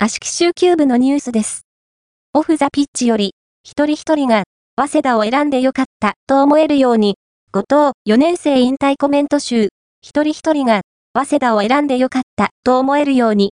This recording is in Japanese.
足木ューブのニュースです。オフザピッチより、一人一人が、早稲田を選んでよかったと思えるように、後藤4年生引退コメント集、一人一人が、早稲田を選んでよかったと思えるように、